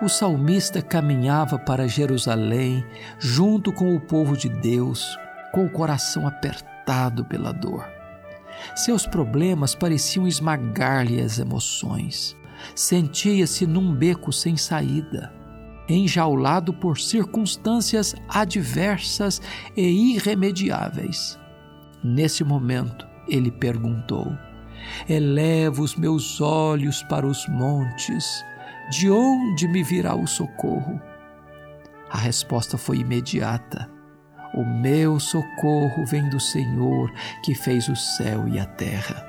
O salmista caminhava para Jerusalém junto com o povo de Deus, com o coração apertado pela dor. Seus problemas pareciam esmagar-lhe as emoções. Sentia-se num beco sem saída, enjaulado por circunstâncias adversas e irremediáveis. Nesse momento, ele perguntou: Elevo os meus olhos para os montes, de onde me virá o socorro? A resposta foi imediata. O meu socorro vem do Senhor que fez o céu e a terra.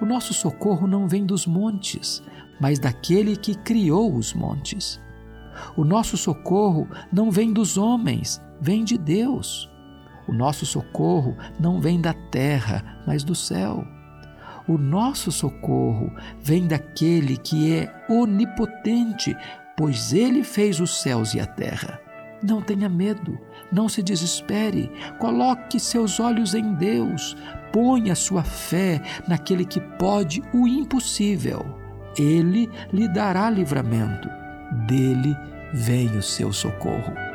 O nosso socorro não vem dos montes, mas daquele que criou os montes. O nosso socorro não vem dos homens, vem de Deus. O nosso socorro não vem da terra, mas do céu. O nosso socorro vem daquele que é onipotente, pois ele fez os céus e a terra. Não tenha medo, não se desespere, coloque seus olhos em Deus, ponha sua fé naquele que pode o impossível. Ele lhe dará livramento, dele vem o seu socorro.